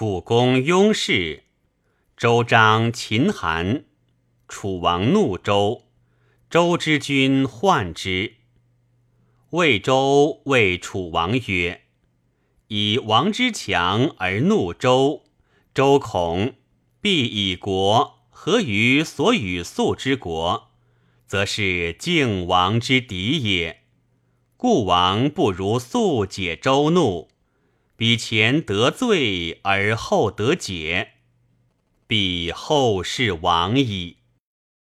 楚公雍氏，周章秦韩。楚王怒周，周之君患之。魏周谓楚王曰：“以王之强而怒周，周恐必以国合于所与素之国，则是敬王之敌也。故王不如速解周怒。”比前得罪而后得解，必后世亡矣。